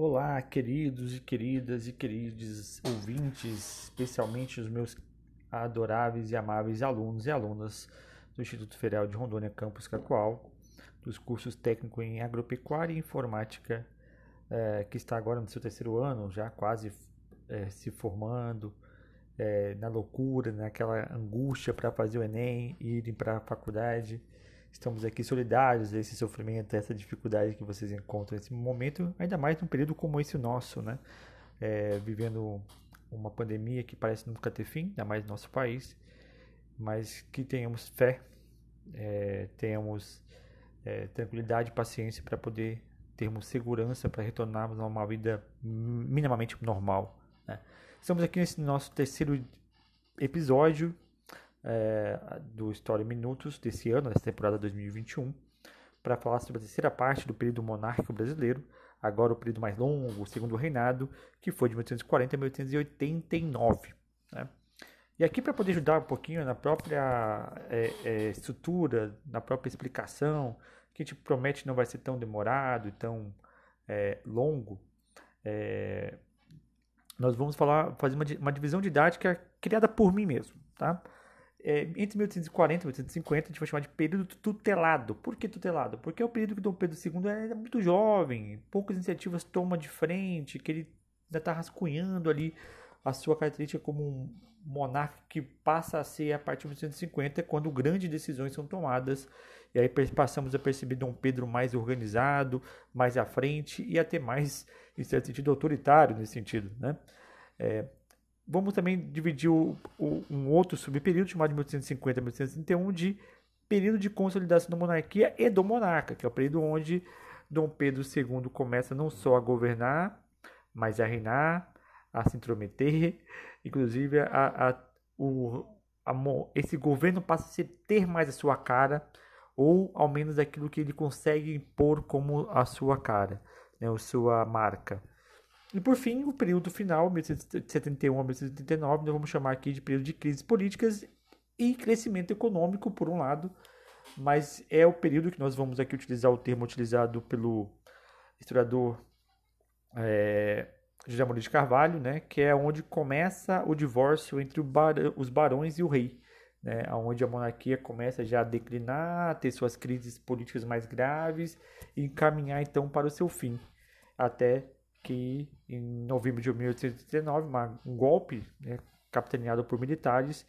Olá, queridos e queridas e queridos ouvintes, especialmente os meus adoráveis e amáveis alunos e alunas do Instituto Federal de Rondônia Campus Cacoal, dos cursos técnico em agropecuária e informática, é, que está agora no seu terceiro ano, já quase é, se formando, é, na loucura, naquela angústia para fazer o Enem e ir para a faculdade. Estamos aqui solidários a esse sofrimento, a essa dificuldade que vocês encontram nesse momento, ainda mais num período como esse nosso, né? É, vivendo uma pandemia que parece nunca ter fim, ainda mais no nosso país, mas que tenhamos fé, é, tenhamos é, tranquilidade e paciência para poder termos segurança para retornarmos a uma vida minimamente normal. Né? Estamos aqui nesse nosso terceiro episódio é, do História Minutos desse ano, dessa temporada 2021, para falar sobre a terceira parte do período monárquico brasileiro, agora o período mais longo, o segundo reinado, que foi de 1840 a 1889. Né? E aqui para poder ajudar um pouquinho na própria é, é, estrutura, na própria explicação, que a gente promete não vai ser tão demorado tão é, longo, é, nós vamos falar, fazer uma, uma divisão didática criada por mim mesmo, tá? É, entre 1840 e 1850 a gente vai chamar de período tutelado. Por que tutelado? Porque é o período que Dom Pedro II é muito jovem, poucas iniciativas toma de frente, que ele ainda está rascunhando ali a sua característica como um monarca que passa a ser a partir de 1850, quando grandes decisões são tomadas. E aí passamos a perceber Dom Pedro mais organizado, mais à frente e até mais, em certo sentido, autoritário nesse sentido. Né? É, Vamos também dividir o, o, um outro subperíodo, chamado de 1850 a 1831, de período de consolidação da monarquia e do monarca, que é o período onde Dom Pedro II começa não só a governar, mas a reinar, a se intrometer, inclusive a, a, o, a, esse governo passa a ter mais a sua cara, ou ao menos aquilo que ele consegue impor como a sua cara, né, a sua marca. E por fim, o período final, 1871 a 1889, nós vamos chamar aqui de período de crises políticas e crescimento econômico, por um lado, mas é o período que nós vamos aqui utilizar o termo utilizado pelo historiador é, José Maurício de Carvalho, né, que é onde começa o divórcio entre bar os barões e o rei, né, onde a monarquia começa já a declinar, ter suas crises políticas mais graves e encaminhar então para o seu fim, até que em novembro de 1839, uma, um golpe né, capitaneado por militares,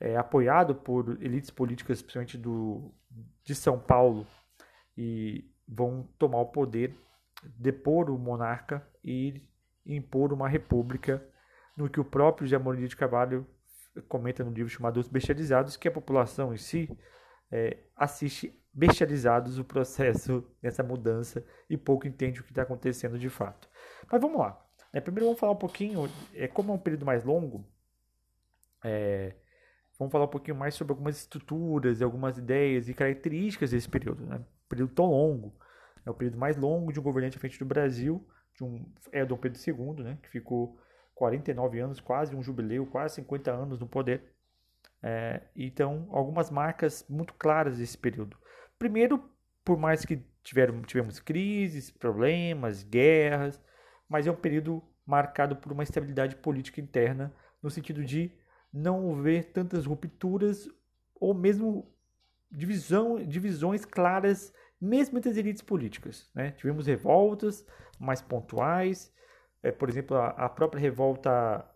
é, apoiado por elites políticas, principalmente do, de São Paulo, e vão tomar o poder, depor o monarca e impor uma república, no que o próprio José de Carvalho comenta no livro chamado Os Bestializados, que a população em si é, assiste bestializados o processo dessa mudança e pouco entende o que está acontecendo de fato. Mas vamos lá. É, primeiro vamos falar um pouquinho, é, como é um período mais longo, é, vamos falar um pouquinho mais sobre algumas estruturas, algumas ideias e características desse período. Né? Um período tão longo. É o período mais longo de um governante à frente do Brasil, de um, é Dom Pedro II, né? que ficou 49 anos, quase um jubileu, quase 50 anos no poder. É, então, algumas marcas muito claras desse período. Primeiro, por mais que tiveram, tivemos crises, problemas, guerras, mas é um período marcado por uma estabilidade política interna, no sentido de não haver tantas rupturas ou mesmo divisão, divisões claras, mesmo entre as elites políticas. Né? Tivemos revoltas mais pontuais, é, por exemplo, a, a, própria revolta,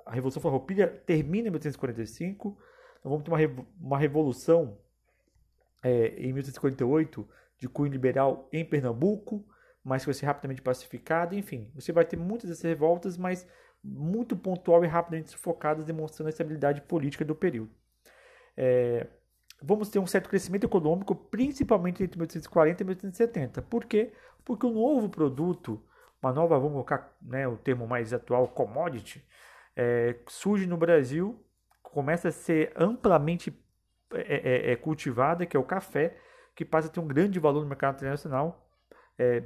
a Revolução Farroupilha termina em 1845, nós vamos ter uma, uma revolução é, em 1848 de cunho liberal em Pernambuco, mas que vai ser rapidamente pacificada. Enfim, você vai ter muitas dessas revoltas, mas muito pontual e rapidamente sufocadas, demonstrando a estabilidade política do período. É, vamos ter um certo crescimento econômico, principalmente entre 1840 e 1870. Por quê? Porque o novo produto, uma nova, vamos colocar né, o termo mais atual, commodity, é, surge no Brasil, começa a ser amplamente é, é, é cultivada, que é o café, que passa a ter um grande valor no mercado internacional, é,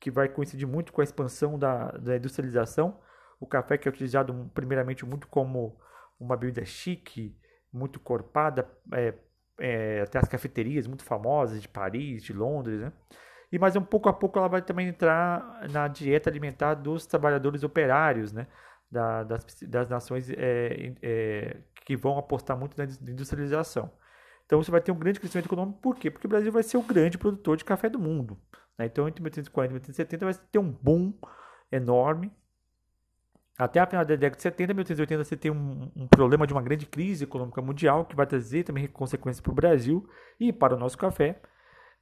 que vai coincidir muito com a expansão da, da industrialização. O café que é utilizado primeiramente muito como uma bebida chique, muito corpada, é, é, até as cafeterias muito famosas de Paris, de Londres, né? e mas um pouco a pouco ela vai também entrar na dieta alimentar dos trabalhadores operários, né? Da, das, das nações é, é, que vão apostar muito na industrialização. Então você vai ter um grande crescimento econômico, por quê? Porque o Brasil vai ser o grande produtor de café do mundo. Né? Então entre 1840 e 1870 vai ter um boom enorme. Até a final da década de 70, 1880, você tem um, um problema de uma grande crise econômica mundial que vai trazer também consequências para o Brasil e para o nosso café.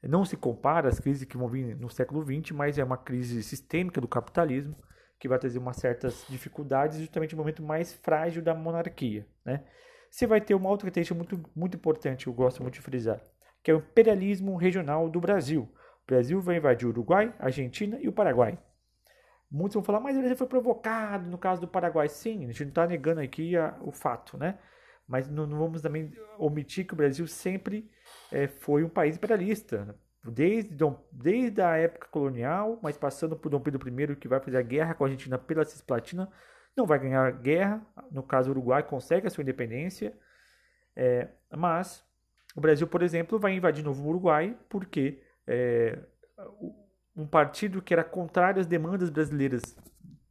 Não se compara às crises que vão vir no século XX, mas é uma crise sistêmica do capitalismo que vai trazer umas certas dificuldades justamente no momento mais frágil da monarquia. Né? Você vai ter uma outra característica muito, muito importante, eu gosto muito de frisar, que é o imperialismo regional do Brasil. O Brasil vai invadir o Uruguai, Argentina e o Paraguai. Muitos vão falar, mas ele foi provocado no caso do Paraguai. Sim, a gente não está negando aqui a, o fato, né? Mas não, não, vamos também omitir que o Brasil sempre é, foi um país imperialista. Desde, desde a época colonial, mas passando por Dom Pedro I, que vai fazer a guerra com a Argentina pela Cisplatina, não vai ganhar a guerra. No caso, o Uruguai consegue a sua independência. É, mas o Brasil, por exemplo, vai invadir novo o Uruguai porque é, um partido que era contrário às demandas brasileiras,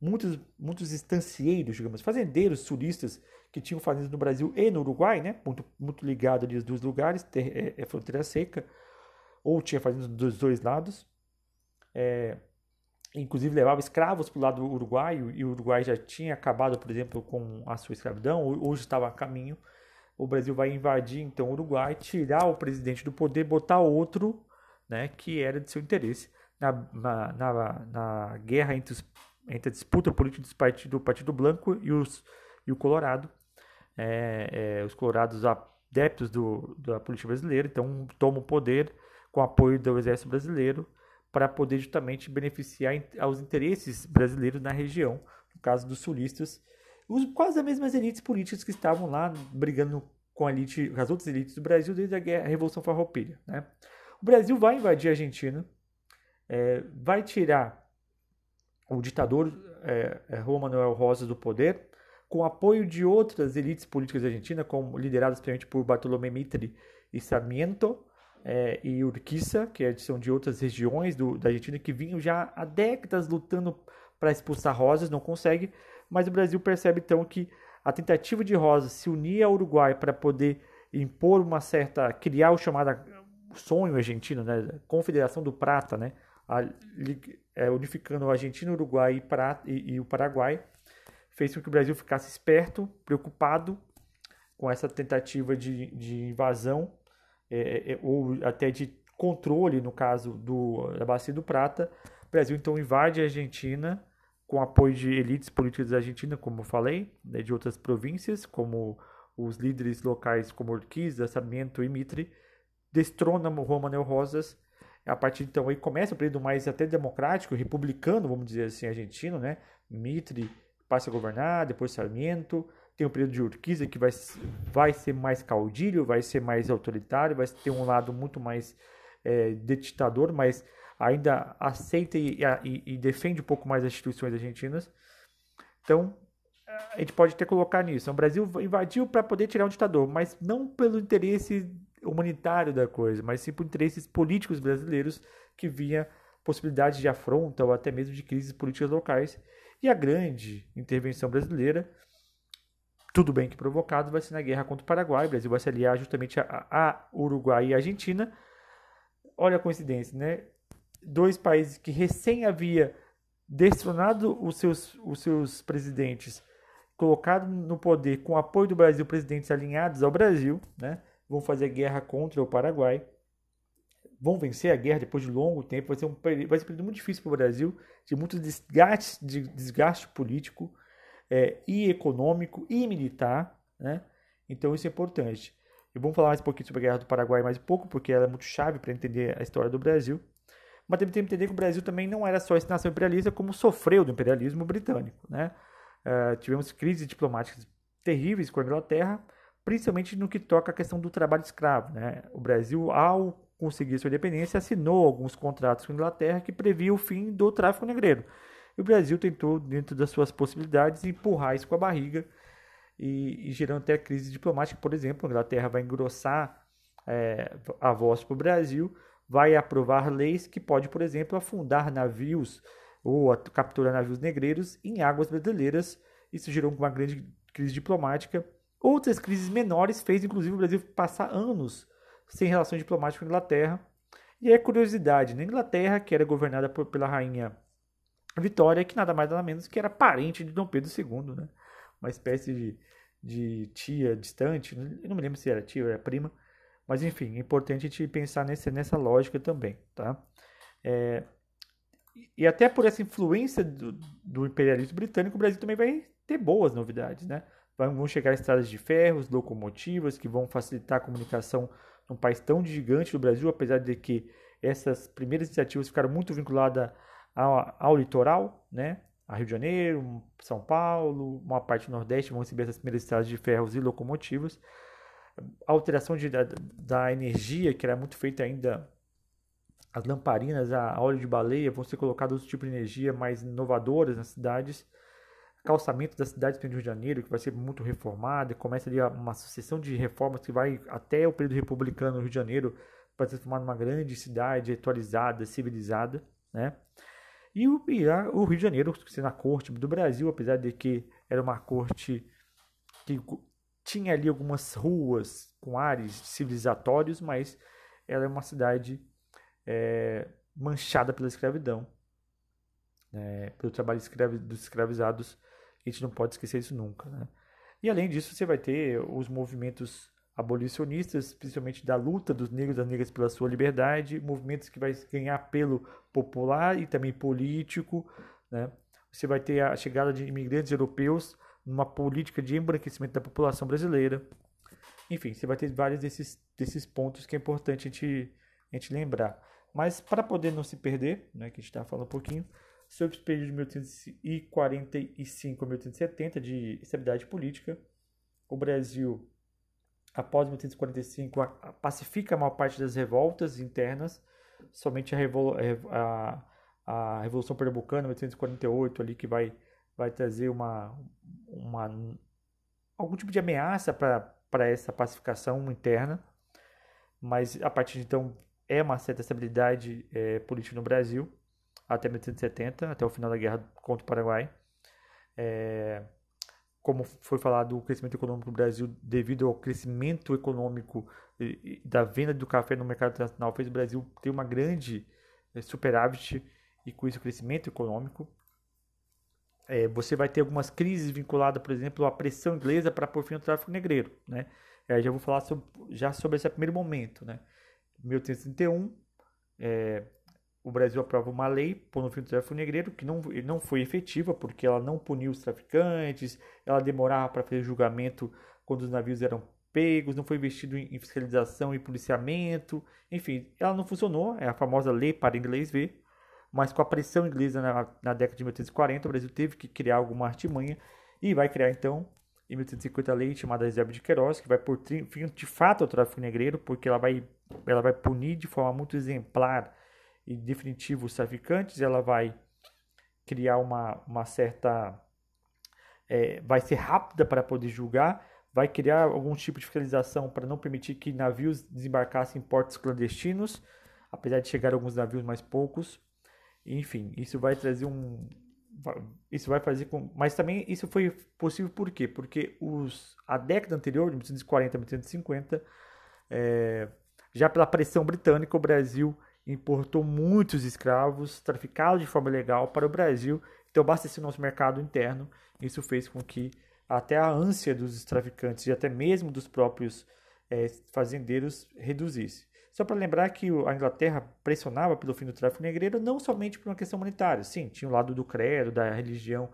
muitos, muitos estancieiros, digamos, fazendeiros sulistas que tinham fazendas no Brasil e no Uruguai, né, muito, muito ligado ali aos dois lugares, é, é, fronteira seca, ou tinha fazendas dos dois lados, é, inclusive levava escravos para o lado uruguaio, e o Uruguai já tinha acabado, por exemplo, com a sua escravidão, hoje estava a caminho, o Brasil vai invadir então o Uruguai, tirar o presidente do poder, botar outro, né, que era de seu interesse na, na, na, guerra entre, os, entre a disputa política dos partido, do Partido Branco e, os, e o Colorado. É, é, os colorados adeptos do, da política brasileira, então tomam o poder com apoio do exército brasileiro para poder justamente beneficiar aos interesses brasileiros na região, no caso dos sulistas, os, quase as mesmas elites políticas que estavam lá brigando com elite, as outras elites do Brasil desde a, guerra, a Revolução Farroupilha. Né? O Brasil vai invadir a Argentina, é, vai tirar o ditador é, é, Juan Manuel Rosas do poder, com apoio de outras elites políticas da Argentina, como lideradas principalmente por Bartolomé Mitre e Sarmiento, é, e Urquiza, que é, são de outras regiões do, da Argentina, que vinham já há décadas lutando para expulsar Rosas, não consegue, mas o Brasil percebe então que a tentativa de Rosas se unir ao Uruguai para poder impor uma certa, criar o chamado sonho argentino, né, Confederação do Prata, né, a, é, unificando a Argentina, o Uruguai e, e, e, o Paraguai, fez com que o Brasil ficasse esperto, preocupado com essa tentativa de, de invasão é, é, é, ou até de controle, no caso do, da Bacia do Prata. O Brasil então invade a Argentina com apoio de elites políticas da Argentina, como eu falei, né, de outras províncias, como os líderes locais como Urquiza, Sarmiento e Mitre, destrona Juan Manuel Rosas a partir então aí começa o período mais até democrático, republicano, vamos dizer assim, argentino, né? Mitre passa a governar, depois Sarmiento, tem o período de Urquiza que vai, vai ser mais caudilho, vai ser mais autoritário, vai ter um lado muito mais é, de ditador, mas ainda aceita e, e, e, defende um pouco mais as instituições argentinas. Então, a gente pode até colocar nisso. O Brasil invadiu para poder tirar um ditador, mas não pelo interesse humanitário da coisa, mas sim por interesses políticos brasileiros que via possibilidade de afronta ou até mesmo de crises políticas locais. E a grande intervenção brasileira, tudo bem que provocado, vai ser na guerra contra o Paraguai. O Brasil vai se aliar justamente a, a Uruguai e a Argentina. Olha a coincidência, né? Dois países que recém havia destronado os seus, os seus presidentes, colocado no poder com apoio do Brasil, presidentes alinhados ao Brasil, né? vão fazer guerra contra o Paraguai, vão vencer a guerra depois de longo tempo, vai ser um, vai ser um período muito difícil para o Brasil, de muito desgaste, de desgaste político é, e econômico e militar, né? Então isso é importante. E vamos falar mais um pouquinho sobre a Guerra do Paraguai mais um pouco, porque ela é muito chave para entender a história do Brasil. Mas também tem que entender que o Brasil também não era só essa nação imperialista, como sofreu do imperialismo britânico. Né? Uh, tivemos crises diplomáticas terríveis com a Inglaterra, principalmente no que toca à questão do trabalho escravo. Né? O Brasil, ao conseguir sua independência, assinou alguns contratos com a Inglaterra que previam o fim do tráfico negreiro. E o Brasil tentou, dentro das suas possibilidades, empurrar isso com a barriga e, e gerando até a crise diplomática. Por exemplo, a Inglaterra vai engrossar é, a voz para o Brasil vai aprovar leis que pode, por exemplo, afundar navios ou capturar navios negreiros em águas brasileiras. Isso gerou uma grande crise diplomática. Outras crises menores fez, inclusive, o Brasil passar anos sem relações diplomáticas com a Inglaterra. E é curiosidade, na Inglaterra, que era governada por, pela rainha Vitória, que nada mais nada menos que era parente de Dom Pedro II, né? Uma espécie de, de tia distante, eu não me lembro se era tia ou era prima, mas enfim, é importante a gente pensar nesse, nessa lógica também, tá? É, e até por essa influência do, do, imperialismo britânico, o Brasil também vai ter boas novidades, né? Vão chegar estradas de ferros, locomotivas, que vão facilitar a comunicação num país tão gigante do Brasil, apesar de que essas primeiras iniciativas ficaram muito vinculadas ao, ao litoral, né? A Rio de Janeiro, São Paulo, uma parte do Nordeste vão receber essas primeiras estradas de ferros e locomotivas. Alteração de, da, da energia, que era muito feita ainda as lamparinas a óleo de baleia vão ser colocadas outro tipo de energia mais inovadoras nas cidades. Calçamento das cidades do Rio de Janeiro, que vai ser muito reformada, começa ali uma sucessão de reformas que vai até o período republicano no Rio de Janeiro para se transformar numa grande cidade atualizada, civilizada, né? E o, e a, o Rio de Janeiro, sendo a corte do Brasil, apesar de que era uma corte que tinha ali algumas ruas com ares civilizatórios, mas ela é uma cidade é, manchada pela escravidão, é, pelo trabalho escravi dos escravizados. A gente não pode esquecer isso nunca. Né? E além disso, você vai ter os movimentos abolicionistas, principalmente da luta dos negros e das negras pela sua liberdade, movimentos que vai ganhar pelo popular e também político. Né? Você vai ter a chegada de imigrantes europeus numa política de embranquecimento da população brasileira. Enfim, você vai ter vários desses, desses pontos que é importante a gente, a gente lembrar. Mas para poder não se perder, né, que a gente está falando um pouquinho, sobre o período de 1845 a 1870 de estabilidade política, o Brasil, após 1845, pacifica a maior parte das revoltas internas, somente a, a, a Revolução Pernambucana, 1848, ali que vai, vai trazer uma, uma, algum tipo de ameaça para essa pacificação interna, mas a partir de então é uma certa estabilidade é, política no Brasil até 1870, até o final da guerra contra o Paraguai. É, como foi falado, o crescimento econômico do Brasil, devido ao crescimento econômico da venda do café no mercado internacional, fez o Brasil ter uma grande é, superávit e com isso crescimento econômico. É, você vai ter algumas crises vinculadas, por exemplo, à pressão inglesa para por fim o tráfico negreiro, né? É, já vou falar sobre, já sobre esse primeiro momento, né? 1831, é, o Brasil aprova uma lei pondo fim ao tráfico negreiro que não, não foi efetiva porque ela não puniu os traficantes, ela demorava para fazer julgamento quando os navios eram pegos, não foi investido em fiscalização e policiamento, enfim, ela não funcionou, é a famosa lei para inglês ver, mas com a pressão inglesa na, na década de 1840, o Brasil teve que criar alguma artimanha e vai criar então em 1850 a lei chamada Reserva de Queiroz, que vai por fim de fato ao tráfico negreiro, porque ela vai ela vai punir de forma muito exemplar e definitiva os traficantes, ela vai criar uma, uma certa. É, vai ser rápida para poder julgar, vai criar algum tipo de fiscalização para não permitir que navios desembarcassem em portos clandestinos, apesar de chegar alguns navios mais poucos. Enfim, isso vai trazer um. Isso vai fazer com. Mas também isso foi possível por quê? Porque os, a década anterior, de 1940 a 1950, é, já pela pressão britânica, o Brasil importou muitos escravos traficados de forma ilegal para o Brasil, então abasteceu nosso mercado interno. Isso fez com que até a ânsia dos traficantes e até mesmo dos próprios é, fazendeiros reduzisse. Só para lembrar que a Inglaterra pressionava pelo fim do tráfico negreiro não somente por uma questão humanitária, sim, tinha o lado do credo, da religião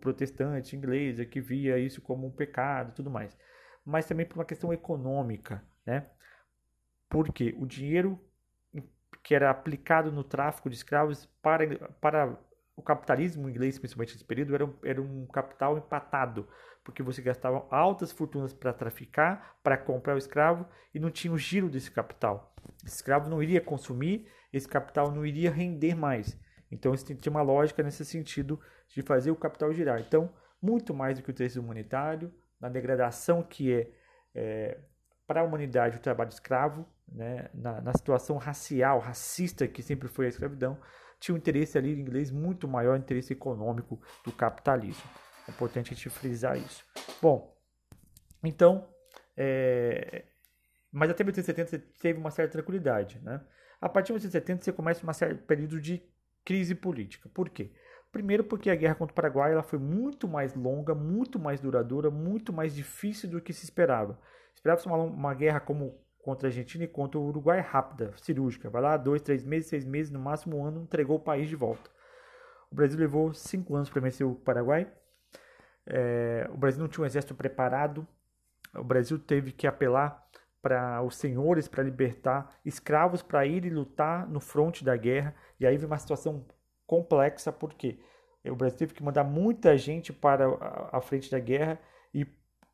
protestante inglesa que via isso como um pecado e tudo mais, mas também por uma questão econômica, né? porque o dinheiro que era aplicado no tráfico de escravos para, para o capitalismo inglês, principalmente nesse período, era um, era um capital empatado, porque você gastava altas fortunas para traficar, para comprar o escravo e não tinha o giro desse capital. Esse escravo não iria consumir, esse capital não iria render mais. Então, isso tinha uma lógica nesse sentido de fazer o capital girar. Então, muito mais do que o interesse humanitário, na degradação que é, é para a humanidade o trabalho escravo, né, na, na, situação racial, racista que sempre foi a escravidão, tinha um interesse ali inglês muito maior, interesse econômico do capitalismo. É importante a gente frisar isso. Bom, então, é, mas até 1870 teve uma certa tranquilidade. Né? A partir de 1870 você começa um certo período de crise política. Por quê? Primeiro porque a guerra contra o Paraguai ela foi muito mais longa, muito mais duradoura, muito mais difícil do que se esperava. Esperava-se uma, uma guerra como contra a Argentina e contra o Uruguai rápida, cirúrgica. Vai lá, dois, três meses, seis meses, no máximo um ano, entregou o país de volta. O Brasil levou cinco anos para vencer o Paraguai. É, o Brasil não tinha um exército preparado. O Brasil teve que apelar para os senhores para libertar escravos para ir e lutar no fronte da guerra. E aí vem uma situação complexa, porque o Brasil teve que mandar muita gente para a frente da guerra e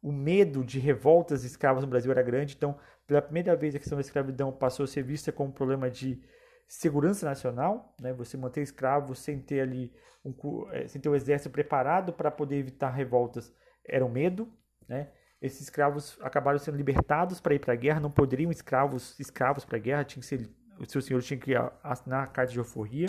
o medo de revoltas escravas no Brasil era grande. Então, pela primeira vez, a questão da escravidão passou a ser vista como um problema de segurança nacional, né? Você manter escravos sem ter ali um, eh, sem ter o exército preparado para poder evitar revoltas era um medo, né? Esses escravos acabaram sendo libertados para ir para a guerra, não poderiam escravos escravos para a guerra, tinha que ser, o seu senhor tinha que assinar a carta de alforria.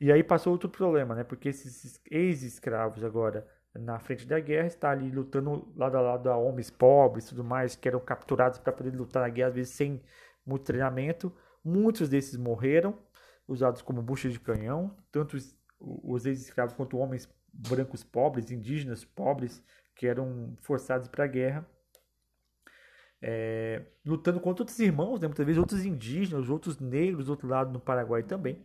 E aí passou outro problema, né? Porque esses ex-escravos agora na frente da guerra está ali lutando lado a lado a homens pobres e tudo mais que eram capturados para poder lutar na guerra às vezes sem muito treinamento. Muitos desses morreram, usados como bucha de canhão, tanto os ex-escravos quanto homens brancos pobres, indígenas pobres que eram forçados para a guerra, é, lutando contra outros irmãos, né, muitas vezes outros indígenas, outros negros do outro lado no Paraguai também.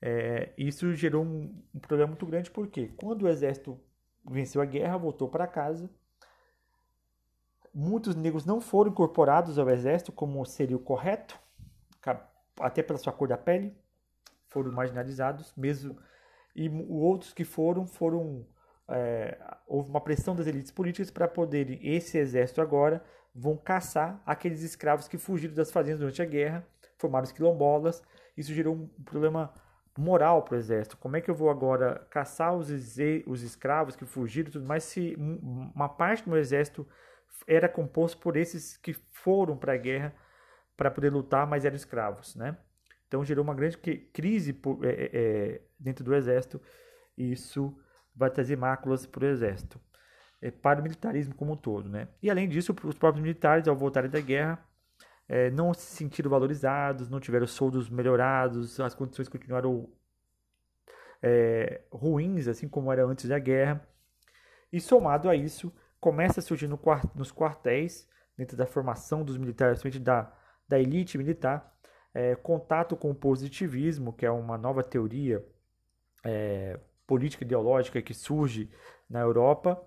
É, isso gerou um, um, problema muito grande porque quando o exército venceu a guerra, voltou para casa, muitos negros não foram incorporados ao exército como seria o correto, até pela sua cor da pele, foram marginalizados, mesmo. E outros que foram foram é, houve uma pressão das elites políticas para poderem, esse exército agora, vão caçar aqueles escravos que fugiram das fazendas durante a guerra, formaram os quilombolas. Isso gerou um problema moral para o exército. Como é que eu vou agora caçar os, os escravos que fugiram e tudo mais, se uma parte do meu exército era composto por esses que foram para a guerra para poder lutar, mas eram escravos, né? Então gerou uma grande crise é, é, é, dentro do exército. E isso vai trazer máculas para o exército, para o militarismo como um todo. Né? E além disso, os próprios militares, ao voltarem da guerra, é, não se sentiram valorizados, não tiveram soldos melhorados, as condições continuaram é, ruins, assim como era antes da guerra. E somado a isso, começa a surgir no, nos quartéis, dentro da formação dos militares, principalmente da, da elite militar, é, contato com o positivismo, que é uma nova teoria é, política ideológica que surge na Europa,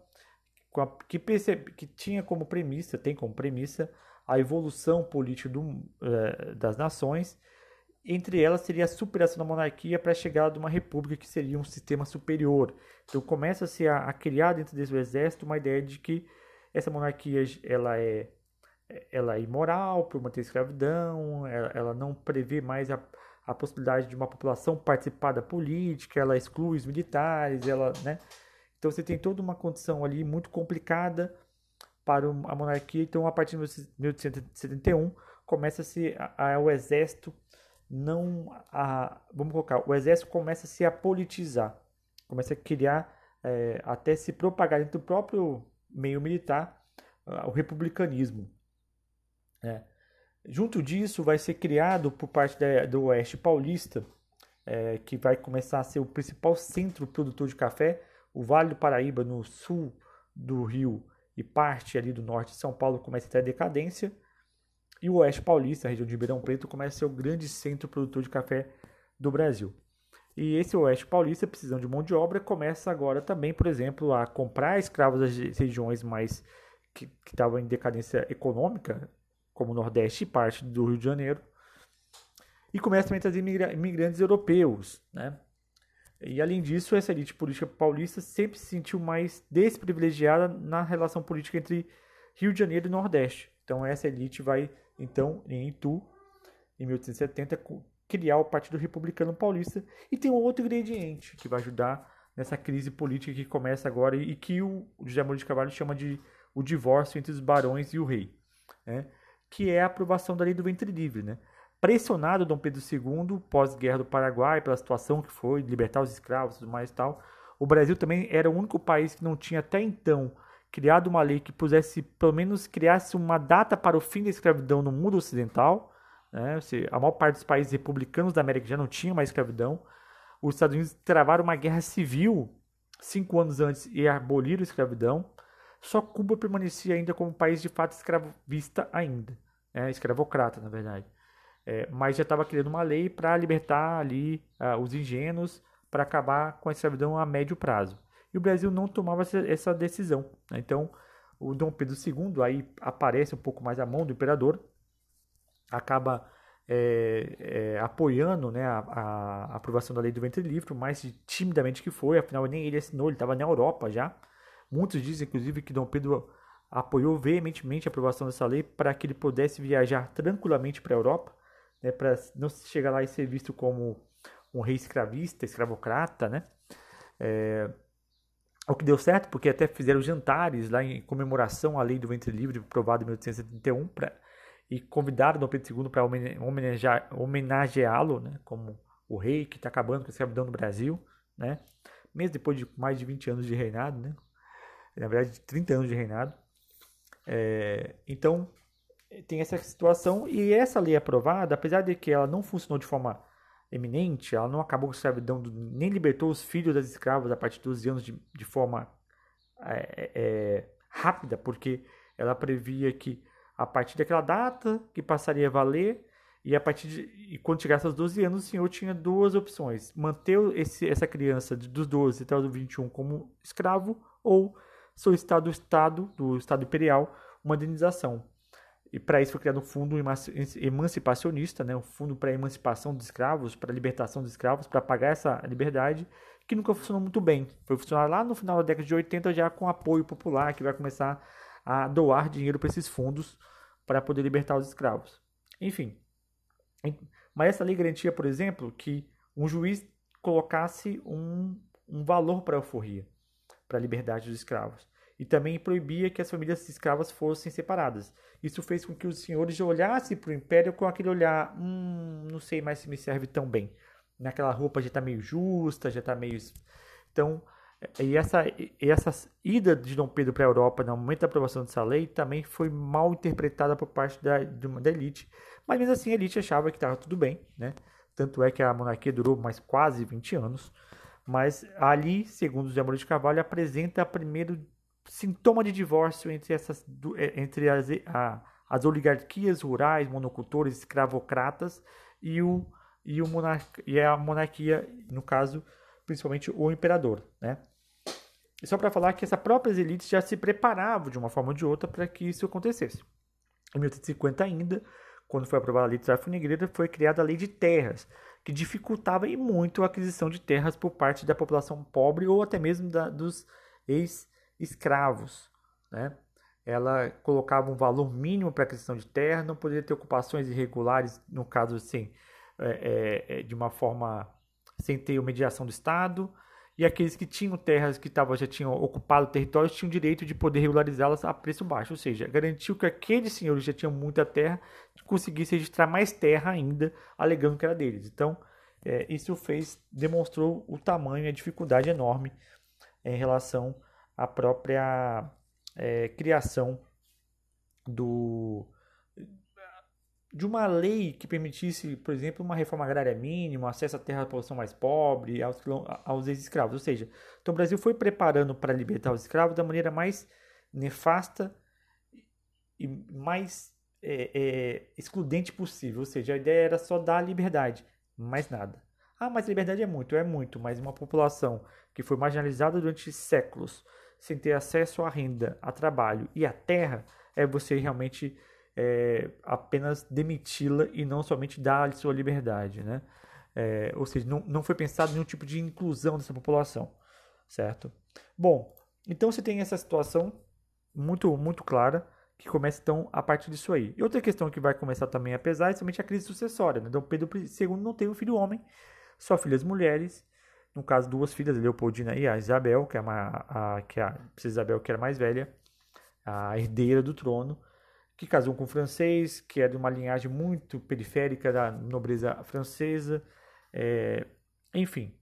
que, percebe, que tinha como premissa, tem como premissa, a evolução política do, eh, das nações. Entre elas seria a superação da monarquia para a chegada de uma república que seria um sistema superior. Então começa-se a, a, criar dentro desse exército uma ideia de que essa monarquia ela é, ela é imoral por manter a escravidão, ela, ela não prevê mais a, a possibilidade de uma população participar da política, ela exclui os militares, ela, né? Então você tem toda uma condição ali muito complicada para a monarquia. Então, a partir de 1871, começa-se o exército não a, vamos colocar, o exército começa a se apolitizar, começa a criar é, até se propagar dentro do próprio meio militar o republicanismo. Né? Junto disso, vai ser criado por parte da, do Oeste Paulista, é, que vai começar a ser o principal centro produtor de café, o Vale do Paraíba, no sul do Rio e parte ali do norte de São Paulo, começa a ter a decadência, e o Oeste Paulista, a região de Ribeirão Preto, começa a ser o grande centro produtor de café do Brasil. E esse Oeste Paulista, precisando de mão de obra, começa agora também, por exemplo, a comprar escravos das regiões mais que, estavam em decadência econômica, como o Nordeste e parte do Rio de Janeiro. E começa também a trazer imigrantes europeus. Né? E além disso, essa elite política paulista sempre se sentiu mais desprivilegiada na relação política entre Rio de Janeiro e Nordeste. Então essa elite vai, então, em Itu, em 1870, criar o Partido Republicano Paulista. E tem um outro ingrediente que vai ajudar nessa crise política que começa agora e que o José Mourinho de Carvalho chama de o divórcio entre os barões e o rei. Né? que é a aprovação da lei do ventre livre, né? Pressionado Dom Pedro II, pós-guerra do Paraguai, pela situação que foi, libertar os escravos e tudo mais e tal, o Brasil também era o único país que não tinha até então criado uma lei que pusesse, pelo menos, criasse uma data para o fim da escravidão no mundo ocidental. Né? A maior parte dos países republicanos da América já não tinha mais escravidão. Os Estados Unidos travaram uma guerra civil cinco anos antes e aboliram a escravidão. Só Cuba permanecia ainda como país de fato escravista ainda, né? escravocrata, na verdade. É, mas já estava criando uma lei para libertar ali uh, os ingênuos, para acabar com a escravidão a médio prazo. E o Brasil não tomava essa decisão. Né? Então, o Dom Pedro II aí aparece um pouco mais a mão do imperador, acaba é, é, apoiando né, a, a, aprovação da lei do ventre livre, mais timidamente que foi, afinal nem ele assinou, ele estava na Europa já. Muitos dizem, inclusive, que Dom Pedro apoiou veementemente a aprovação dessa lei para que ele pudesse viajar tranquilamente para a Europa, né, para não chegar lá e ser visto como um rei escravista, escravocrata, né? É, o que deu certo, porque até fizeram jantares lá em comemoração à lei do ventre livre, aprovada em 1871, pra, e convidaram Dom Pedro II para homenageá-lo né, como o rei que está acabando com a escravidão no Brasil, né? mesmo depois de mais de 20 anos de reinado, né? na verdade 30 anos de reinado. É, então tem essa situação e essa lei aprovada, apesar de que ela não funcionou de forma eminente, ela não acabou com a escravidão, nem libertou os filhos das escravas a partir dos 12 anos de, de forma é, é, rápida, porque ela previa que a partir daquela data que passaria a valer, e a partir de, e quando chegasse aos 12 anos, o senhor tinha duas opções: manter esse, essa criança dos 12 até os 21 como escravo, ou solicitar do Estado, do Estado Imperial, uma indenização. E para isso foi criado um fundo emancipacionista, né, um fundo para emancipação dos escravos, para libertação dos escravos, para pagar essa liberdade, que nunca funcionou muito bem. Foi funcionar lá no final da década de 80 já com apoio popular, que vai começar a doar dinheiro para esses fundos para poder libertar os escravos. Enfim, mas essa lei garantia, por exemplo, que um juiz colocasse um, um valor para a euforia, para a liberdade dos escravos e também proibia que as famílias escravas fossem separadas. Isso fez com que os senhores olhassem para o império com aquele olhar, hum, não sei mais se me serve tão bem. Naquela roupa já está meio justa, já está meio. Então, e essa, e essa ida de Dom Pedro para a Europa no momento da aprovação dessa lei também foi mal interpretada por parte da, da elite. Mas mesmo assim a elite achava que estava tudo bem, né? Tanto é que a monarquia durou mais quase 20 anos. Mas ali, segundo José Moura de Carvalho, apresenta primeiro sintoma de divórcio entre, essas, é, entre as, a, as oligarquias rurais, monocultores, escravocratas e, o, e, o monarca, e a monarquia, no caso, principalmente o imperador. Né? E só para falar que essas próprias elites já se preparavam de uma forma ou de outra para que isso acontecesse. Em 1850 ainda, quando foi aprovada a lei de tráfico negreiro, foi criada a lei de terras, que dificultava e muito a aquisição de terras por parte da população pobre ou até mesmo da, dos ex escravos. Né? Ela colocava um valor mínimo para a aquisição de terra, não poderia ter ocupações irregulares, no caso assim, é, é, de uma forma sem ter mediação do Estado, e aqueles que tinham terras que tavam, já tinham ocupado territórios tinham direito de poder regularizá-las a preço baixo, ou seja, garantiu que aqueles senhores já tinham muita terra conseguissem registrar mais terra ainda, alegando que era deles. Então, é, isso fez, demonstrou o tamanho e a dificuldade enorme em relação a própria é, criação do, de uma lei que permitisse, por exemplo, uma reforma agrária mínima, acesso à terra da população mais pobre, aos, aos ex-escravos. Ou seja, então o Brasil foi preparando para libertar os escravos da maneira mais nefasta e mais é, é, excludente possível. Ou seja, a ideia era só dar liberdade, mais nada. Ah, mas liberdade é muito, é muito, mas uma população que foi marginalizada durante séculos, sem ter acesso à renda, a trabalho e à terra, é você realmente é, apenas demiti-la e não somente dar sua liberdade, né? É, ou seja, não, não foi pensado nenhum tipo de inclusão dessa população, certo? Bom, então você tem essa situação muito muito clara que começa então a partir disso aí. E outra questão que vai começar também a pesar é somente a crise sucessória. Né? Então Pedro II não tem um filho homem, só filhas mulheres no caso, duas filhas, Leopoldina e a Isabel, que é, uma, a, que é a Isabel que era mais velha, a herdeira do trono, que casou com um francês, que é de uma linhagem muito periférica da nobreza francesa, é, enfim.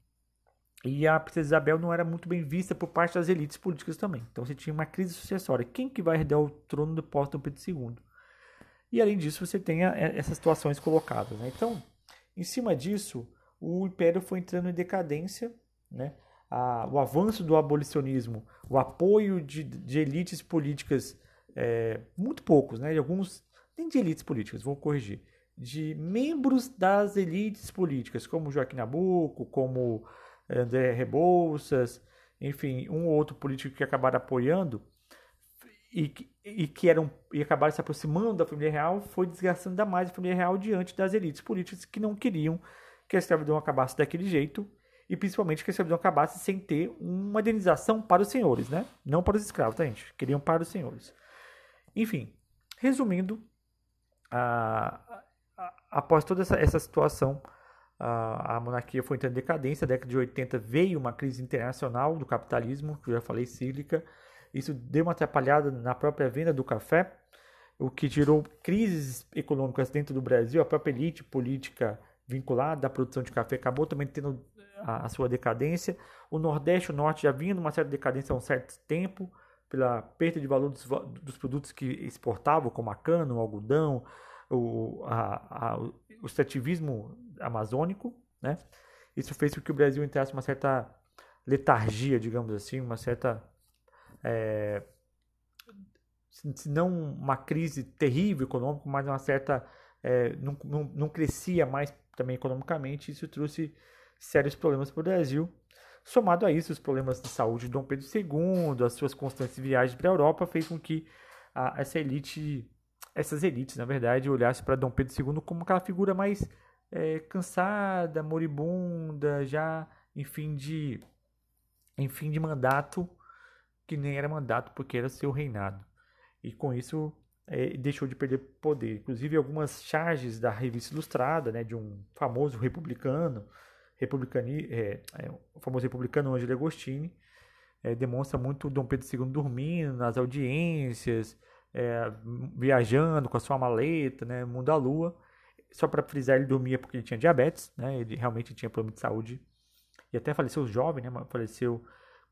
E a princesa Isabel não era muito bem vista por parte das elites políticas também. Então você tinha uma crise sucessória. Quem que vai herdar o trono do pós-Dom Pedro II? E além disso, você tem essas situações colocadas. Né? Então, em cima disso, o império foi entrando em decadência, né? A, o avanço do abolicionismo, o apoio de, de elites políticas é, muito poucos, né? De alguns, nem de elites políticas, vou corrigir, de membros das elites políticas, como Joaquim Nabuco, como André Rebouças, enfim, um ou outro político que acabaram apoiando e, e que eram e acabaram se aproximando da família real, foi desgastando ainda mais a família real diante das elites políticas que não queriam que a escravidão acabasse daquele jeito e principalmente que a escravidão acabasse sem ter uma indenização para os senhores, né? Não para os escravos, tá, gente? Queriam para os senhores. Enfim, resumindo, após toda essa, essa situação, a, a, monarquia foi entrando em decadência. Na década de 80 veio uma crise internacional do capitalismo, que eu já falei, cíclica. Isso deu uma atrapalhada na própria venda do café, o que gerou crises econômicas dentro do Brasil. A própria elite política vinculada à produção de café acabou também tendo a, a sua decadência. O Nordeste e o Norte já vinham numa certa decadência há um certo tempo pela perda de valor dos, dos produtos que exportavam, como a cana, o algodão, o, a, a, o extrativismo amazônico, né? Isso fez com que o Brasil entrasse uma certa letargia, digamos assim, uma certa é, se não uma crise terrível econômica, mas uma certa é, não, não, não crescia mais também economicamente. Isso trouxe sérios problemas para o Brasil Somado a isso, os problemas de saúde de Dom Pedro II, as suas constantes viagens para a Europa, fez com que a, essa elite, essas elites, na verdade, olhassem para Dom Pedro II como aquela figura mais é, cansada, moribunda, já em fim de, em fim de mandato, que nem era mandato porque era seu reinado. E com isso é, deixou de perder poder. Inclusive algumas charges da revista Ilustrada, né, de um famoso republicano, republicani, é, é, o famoso republicano Angelo Agostini, é, demonstra muito Dom Pedro II dormindo nas audiências, é, viajando com a sua maleta, né, mundo à lua. Só para frisar, ele dormia porque ele tinha diabetes, né, ele realmente tinha problema de saúde. E até faleceu jovem, né, faleceu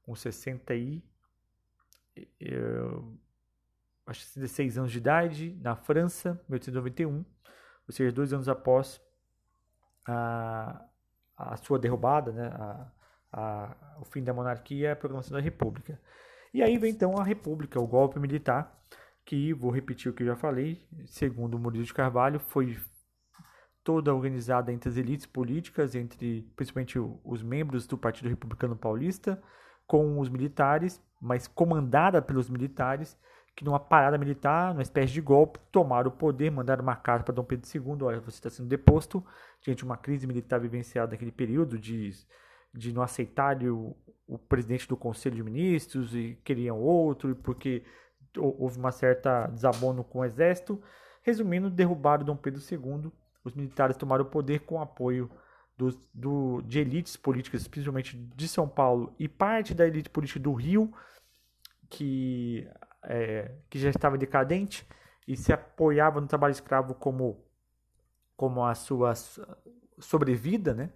com 60 e... Eu, acho que 16 anos de idade, na França, 1891, ou seja, dois anos após a, a sua derrubada, né, a, a, o fim da monarquia, a proclamação da república. E aí vem então a república, o golpe militar, que, vou repetir o que eu já falei, segundo Murilo de Carvalho, foi toda organizada entre as elites políticas, entre principalmente os membros do Partido Republicano Paulista, com os militares, mas comandada pelos militares, que numa parada militar, numa espécie de golpe, tomaram o poder, mandaram uma carta para Dom Pedro II, olha, você está sendo deposto, diante de uma crise militar vivenciada naquele período, de, de não aceitar o, o presidente do Conselho de Ministros e queriam outro, porque houve uma certa desabono com o exército. Resumindo, derrubaram Dom Pedro II, os militares tomaram o poder com apoio do, do, de elites políticas, principalmente de São Paulo e parte da elite política do Rio, que é, que já estava decadente e se apoiava no trabalho escravo como, como a sua sobrevida, né?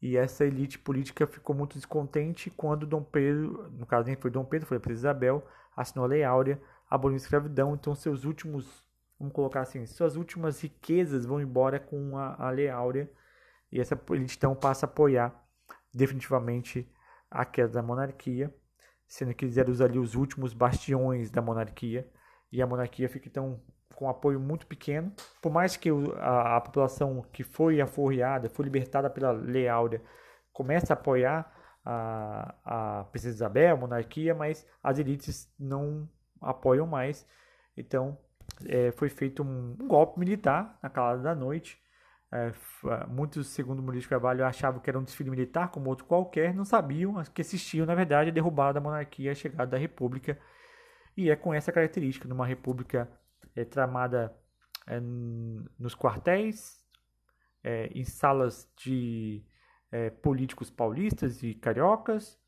E essa elite política ficou muito descontente quando Dom Pedro, no caso nem foi Dom Pedro, foi a princesa Isabel, assinou a Lei Áurea, abolindo a escravidão. Então seus últimos, vamos colocar assim, suas últimas riquezas vão embora com a, a Lei Áurea e essa elite então passa a apoiar definitivamente a queda da monarquia sendo que eles eram ali os últimos bastiões da monarquia, e a monarquia fica então com um apoio muito pequeno, por mais que a, a população que foi aforreada, foi libertada pela Lei Áurea, comece a apoiar a, a princesa Isabel, a monarquia, mas as elites não apoiam mais. Então, é, foi feito um, um golpe militar na calada da noite, é, é, muitos, segundo Murilo de Carvalho, achavam que era um desfile militar, como outro qualquer, não sabiam que assistiam, na verdade, a derrubada da monarquia, a chegada da república. E é com essa característica, numa república é, tramada é, nos quartéis, é, em salas de é, políticos paulistas e cariocas,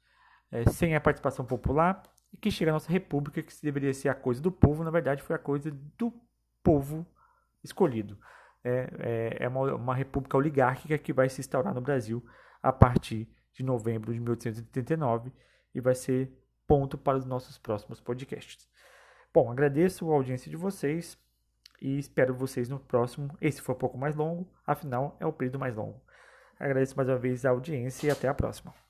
sem a participação popular, e que chega a nossa república, que deveria ser a coisa do povo, na verdade foi a coisa do povo escolhido. É, é, é uma, uma república oligárquica que vai se instaurar no Brasil a partir de novembro de 1889 e vai ser ponto para os nossos próximos podcasts. Bom, agradeço a audiência de vocês e espero vocês no próximo. Esse foi um pouco mais longo, afinal é o período mais longo. Agradeço mais uma vez a audiência e até a próxima.